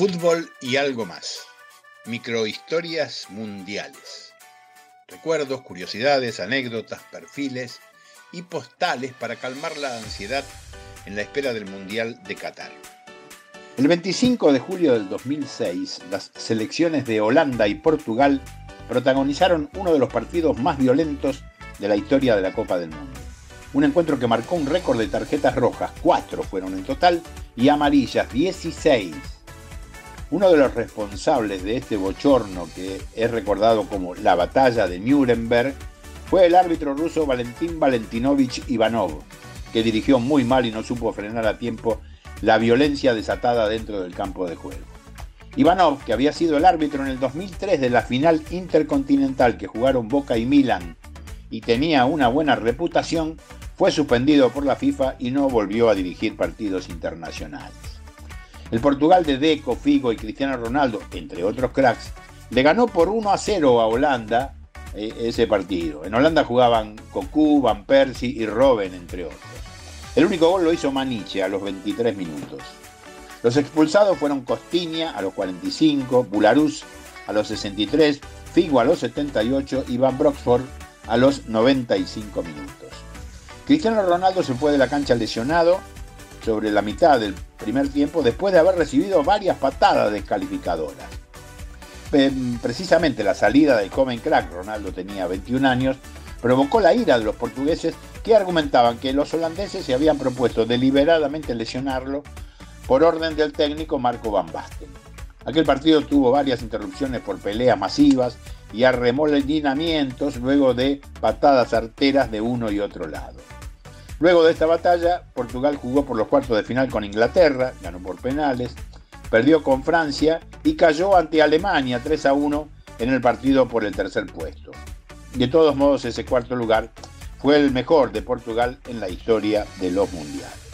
Fútbol y algo más. Microhistorias mundiales. Recuerdos, curiosidades, anécdotas, perfiles y postales para calmar la ansiedad en la espera del Mundial de Qatar. El 25 de julio del 2006, las selecciones de Holanda y Portugal protagonizaron uno de los partidos más violentos de la historia de la Copa del Mundo. Un encuentro que marcó un récord de tarjetas rojas, cuatro fueron en total, y amarillas, 16. Uno de los responsables de este bochorno, que es recordado como la batalla de Nuremberg, fue el árbitro ruso Valentín Valentinovich Ivanov, que dirigió muy mal y no supo frenar a tiempo la violencia desatada dentro del campo de juego. Ivanov, que había sido el árbitro en el 2003 de la final intercontinental que jugaron Boca y Milan y tenía una buena reputación, fue suspendido por la FIFA y no volvió a dirigir partidos internacionales. El Portugal de Deco, Figo y Cristiano Ronaldo, entre otros cracks, le ganó por 1 a 0 a Holanda eh, ese partido. En Holanda jugaban Cocu, Van Persie y Robben, entre otros. El único gol lo hizo Maniche a los 23 minutos. Los expulsados fueron Costiña a los 45, Bularus a los 63, Figo a los 78 y Van Broxford a los 95 minutos. Cristiano Ronaldo se fue de la cancha lesionado sobre la mitad del primer tiempo después de haber recibido varias patadas descalificadoras. Precisamente la salida del joven crack, Ronaldo tenía 21 años, provocó la ira de los portugueses que argumentaban que los holandeses se habían propuesto deliberadamente lesionarlo por orden del técnico Marco Van Basten. Aquel partido tuvo varias interrupciones por peleas masivas y arremolinamientos luego de patadas arteras de uno y otro lado. Luego de esta batalla, Portugal jugó por los cuartos de final con Inglaterra, ganó por penales, perdió con Francia y cayó ante Alemania 3 a 1 en el partido por el tercer puesto. De todos modos, ese cuarto lugar fue el mejor de Portugal en la historia de los mundiales.